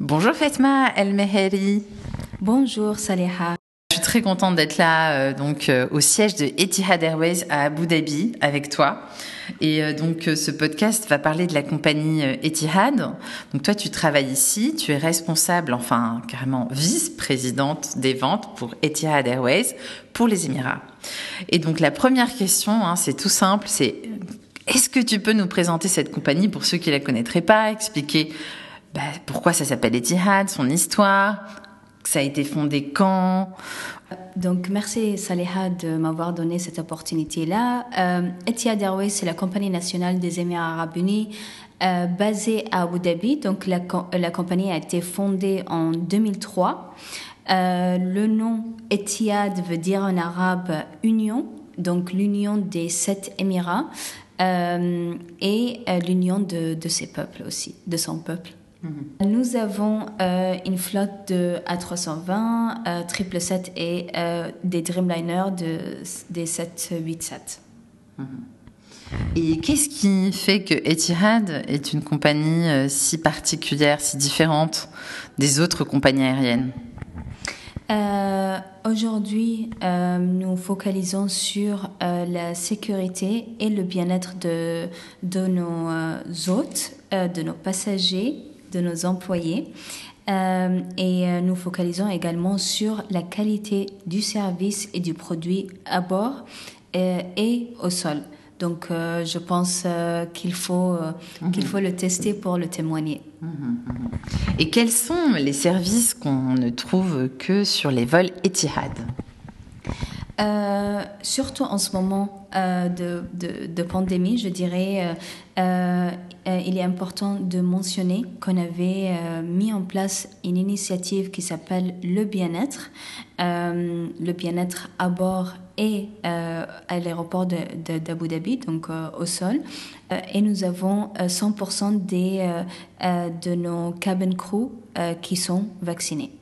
Bonjour Fatma El Meheri. Bonjour Saleha. Je suis très contente d'être là euh, donc euh, au siège de Etihad Airways à Abu Dhabi avec toi. Et euh, donc ce podcast va parler de la compagnie Etihad. Donc toi tu travailles ici, tu es responsable, enfin carrément vice-présidente des ventes pour Etihad Airways pour les Émirats. Et donc la première question, hein, c'est tout simple, c'est est-ce que tu peux nous présenter cette compagnie pour ceux qui la connaîtraient pas, expliquer bah, pourquoi ça s'appelle Etihad, son histoire, ça a été fondé quand? Donc, merci Saleha de m'avoir donné cette opportunité-là. Euh, Etihad Airways, c'est la compagnie nationale des Émirats arabes unis euh, basée à Abu Dhabi. Donc, la, la, compagnie a été fondée en 2003. Euh, le nom Etihad veut dire en arabe union, donc l'union des sept Émirats euh, et euh, l'union de ses peuples aussi, de son peuple. Mhm. Nous avons euh, une flotte de A320, euh, 777 et euh, des Dreamliner de, des 787. Mhm. Et qu'est-ce qui fait que Etihad est une compagnie euh, si particulière, si différente des autres compagnies aériennes? Euh, Aujourd'hui, euh, nous focalisons sur euh, la sécurité et le bien-être de, de nos hôtes, de nos passagers de nos employés. Euh, et euh, nous focalisons également sur la qualité du service et du produit à bord euh, et au sol. Donc, je pense qu'il faut, qu'il faut le tester pour le témoigner. Et quels sont les services qu'on ne trouve que sur les vols Etihad? Euh, surtout en ce moment euh, de, pandémie, je dirais, euh, il est important de mentionner qu'on avait mis en place une initiative qui s'appelle le bien-être, le bien-être à bord et à l'aéroport d'Abu Dhabi, donc au sol. et nous avons 100% des, de nos cabin crew qui sont vaccinés.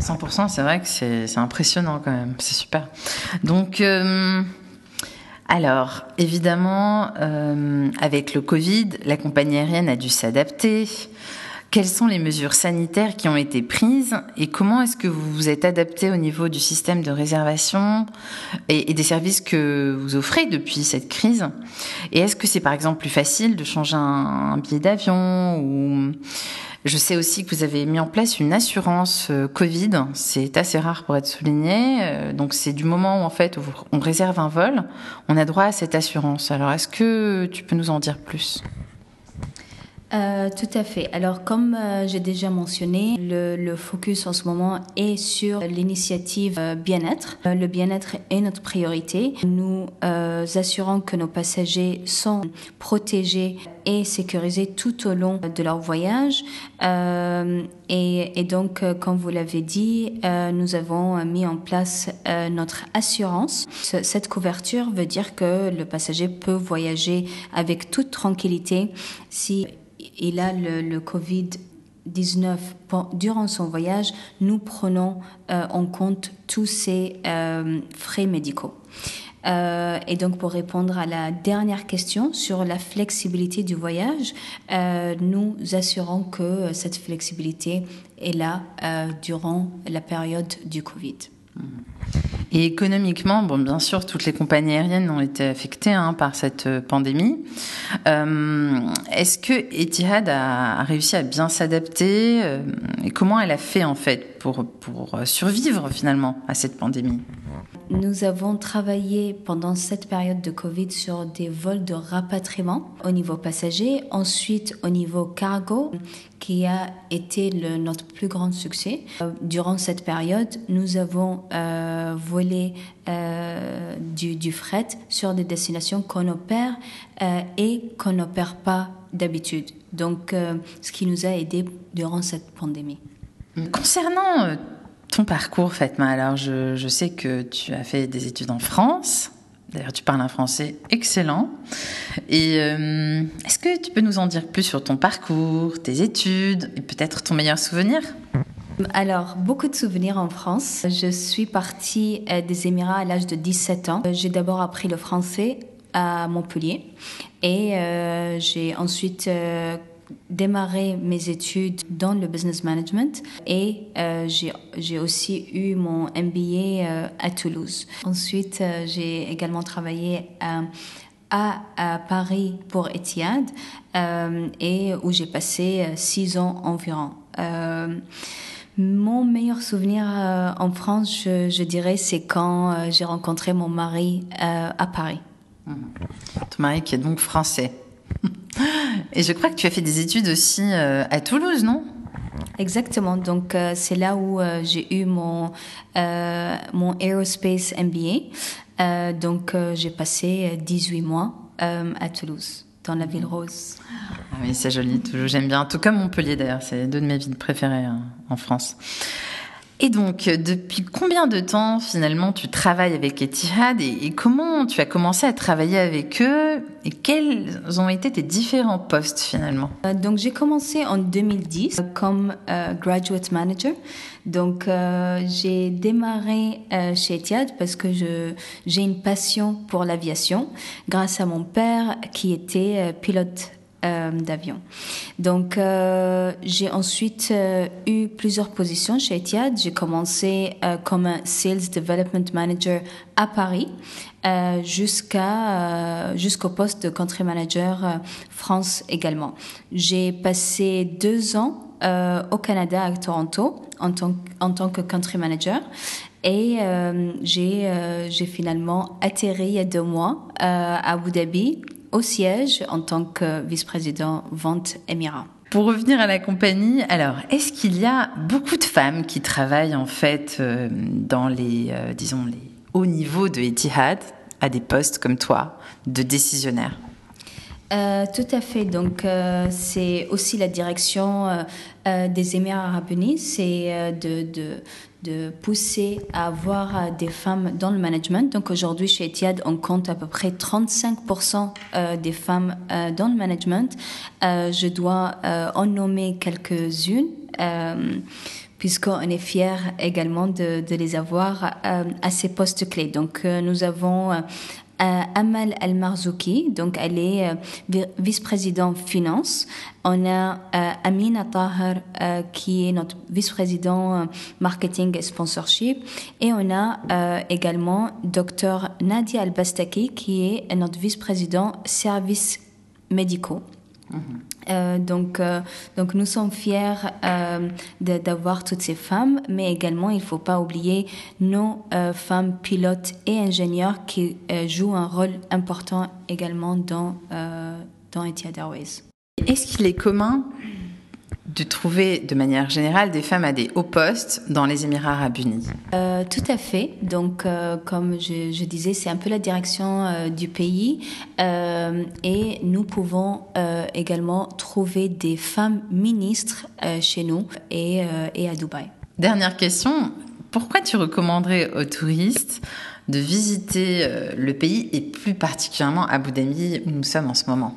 100%, c'est vrai que c'est impressionnant quand même, c'est super. Donc, euh, alors, évidemment, euh, avec le Covid, la compagnie aérienne a dû s'adapter. Quelles sont les mesures sanitaires qui ont été prises et comment est-ce que vous vous êtes adapté au niveau du système de réservation et, des services que vous offrez depuis cette crise? Et est-ce que c'est par exemple plus facile de changer un, billet d'avion je sais aussi que vous avez mis en place une assurance euh, Covid. C'est assez rare pour être souligné. Euh, donc c'est du moment où en fait on réserve un vol, on a droit à cette assurance. Alors est-ce que tu peux nous en dire plus? Euh, tout à fait. Alors, comme euh, j'ai déjà mentionné, le, focus en ce moment est sur l'initiative euh, bien-être. Le bien-être est notre priorité. Nous assurons que nos passagers sont protégés et sécurisés tout au long de leur voyage. Et, et, donc, comme vous l'avez dit, nous avons mis en place notre assurance. Cette couverture veut dire que le passager peut voyager avec toute tranquillité si il a le, le Covid-19 durant son voyage, nous prenons euh, en compte tous ces euh, frais médicaux. Euh, et donc, pour répondre à la dernière question sur la flexibilité du voyage, nous assurons que cette flexibilité est là durant la période du Covid. Mmh. Et économiquement, bon, bien sûr, toutes les compagnies aériennes ont été affectées hein, par cette euh, pandémie. Euh, Est-ce que Etihad a, réussi à bien s'adapter euh, et comment elle a fait en fait pour, pour survivre finalement à cette pandémie? Nous avons travaillé pendant cette période de Covid sur des vols de rapatriement au niveau passager, ensuite au niveau cargo, qui a été le, notre plus grand succès. Euh, durant cette période, nous avons euh, volé euh, du, du, fret sur des destinations qu'on opère euh, et qu'on n'opère pas d'habitude. Donc, euh, ce qui nous a aidé durant cette pandémie. Concernant ton parcours, Fatma, alors je, je, sais que tu as fait des études en France. D'ailleurs, tu parles un français excellent. Et euh, est-ce que tu peux nous en dire plus sur ton parcours, tes études et peut-être ton meilleur souvenir? Alors, beaucoup de souvenirs en France. Je suis partie euh, des Émirats à l'âge de 17 ans. J'ai d'abord appris le français à Montpellier et euh, j'ai ensuite démarré mes études dans le business management et euh, j'ai aussi eu mon MBA euh, à Toulouse. Ensuite, euh, j'ai également travaillé à, à, Paris pour Etihad et où j'ai passé six ans environ. Mon meilleur souvenir en France, je, dirais, c'est quand j'ai rencontré mon mari à Paris. Ton mari qui est donc français. Et je crois que tu as fait des études aussi euh, à Toulouse, non? Exactement. Donc, euh, c'est là où euh, j'ai eu mon, mon Aerospace MBA. donc, j'ai passé 18 mois à Toulouse, dans la ville rose. Ah oui, c'est joli, Toulouse, j'aime bien. Tout comme Montpellier, d'ailleurs. C'est deux de mes villes préférées hein, en France. Et donc, depuis combien de temps finalement tu travailles avec Etihad et, comment tu as commencé à travailler avec eux et quels ont été tes différents postes finalement? Euh, Donc, j'ai commencé en 2010 comme euh, graduate manager. Donc, euh, j'ai démarré chez Etihad parce que j'ai une passion pour l'aviation grâce à mon père qui était pilote euh, d'avion. Donc, euh, j'ai ensuite euh, eu plusieurs positions chez Etihad. J'ai commencé comme un Sales Development Manager à Paris jusqu'à jusqu'au poste de Country Manager France également. J'ai passé deux ans au Canada à Toronto en tant, en tant que Country Manager. Et j'ai j'ai finalement atterri il y a deux mois à Abu Dhabi au siège en tant que vice-président vente Émirat. Pour revenir à la compagnie, alors est-ce qu'il y a beaucoup de femmes qui travaillent en fait euh, dans les, euh, disons, les hauts niveaux de Etihad à des postes comme toi, de décisionnaire euh, tout à fait. Donc, c'est aussi la direction des Émirats arabes unis, c'est de, pousser à avoir euh, des femmes dans le management. Donc aujourd'hui, chez Etihad, on compte à peu près 35% euh, des femmes euh, dans le management. Je dois en nommer quelques-unes puisqu'on est fiers également de, les avoir à ces postes clés. Donc, nous avons euh, Amal El Marzouki, donc elle est euh, vice-président finance. On a euh, Amina Tahar qui est notre vice-président marketing et sponsorship. Et on a également Dr Nadia Al-Bastaki qui est notre vice-président services médicaux. Euh, donc, euh, donc nous sommes fiers euh, d'avoir toutes ces femmes, mais également il ne faut pas oublier nos femmes pilotes et ingénieurs qui jouent un rôle important également dans, dans Etihad Airways. Est-ce qu'il est commun de trouver de manière générale des femmes à des hauts postes dans les Émirats arabes unis euh, Tout à fait. Donc, euh, comme je, disais, c'est un peu la direction euh, du pays et nous pouvons également trouver des femmes ministres chez nous et, et à Dubaï. Dernière question, pourquoi tu recommanderais aux touristes de visiter le pays et plus particulièrement Abu Dhabi où nous sommes en ce moment?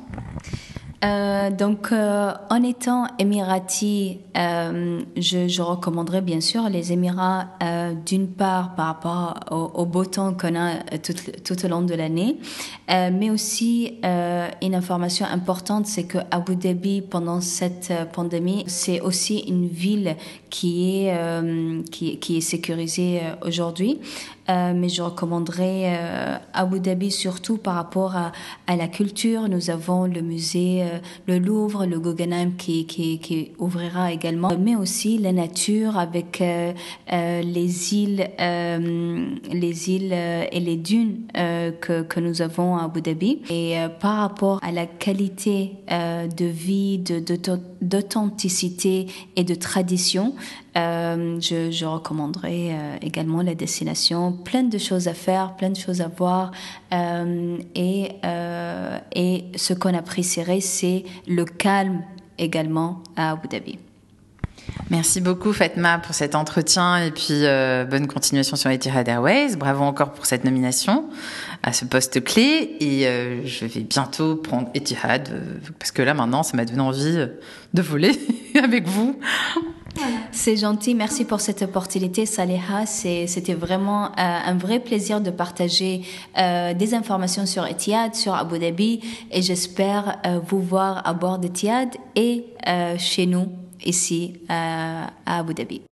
Euh, donc, euh, en étant émirati, euh, je, recommanderais bien sûr les Émirats, d'une part par rapport au, beau temps qu'on a tout, tout, au long de l'année, mais aussi une information importante, c'est que Abu Dhabi, pendant cette pandémie, c'est aussi une ville qui est, qui, est sécurisée aujourd'hui. Mais je recommanderais Abu Dhabi surtout par rapport à, la culture. Nous avons le musée euh, le Louvre, le Guggenheim qui, ouvrira également, mais aussi la nature avec euh, euh, les îles, les îles et les dunes que, que nous avons à Abu Dhabi. Et par rapport à la qualité de vie, d'authenticité et de tradition, je, je, recommanderais également la destination. Plein de choses à faire, plein de choses à voir. et, et ce qu'on apprécierait, c'est le calme également à Abu Dhabi. Merci beaucoup Fatma pour cet entretien et puis euh, bonne continuation sur Etihad Airways. Bravo encore pour cette nomination à ce poste clé et euh, je vais bientôt prendre Etihad euh, parce que là maintenant ça m'a donné envie de voler avec vous. C'est gentil, merci pour cette opportunité, Saleha. C'était vraiment euh, un vrai plaisir de partager euh, des informations sur Etihad, sur Abu Dhabi, et j'espère euh, vous voir à bord d'Etihad et chez nous ici à Abu Dhabi.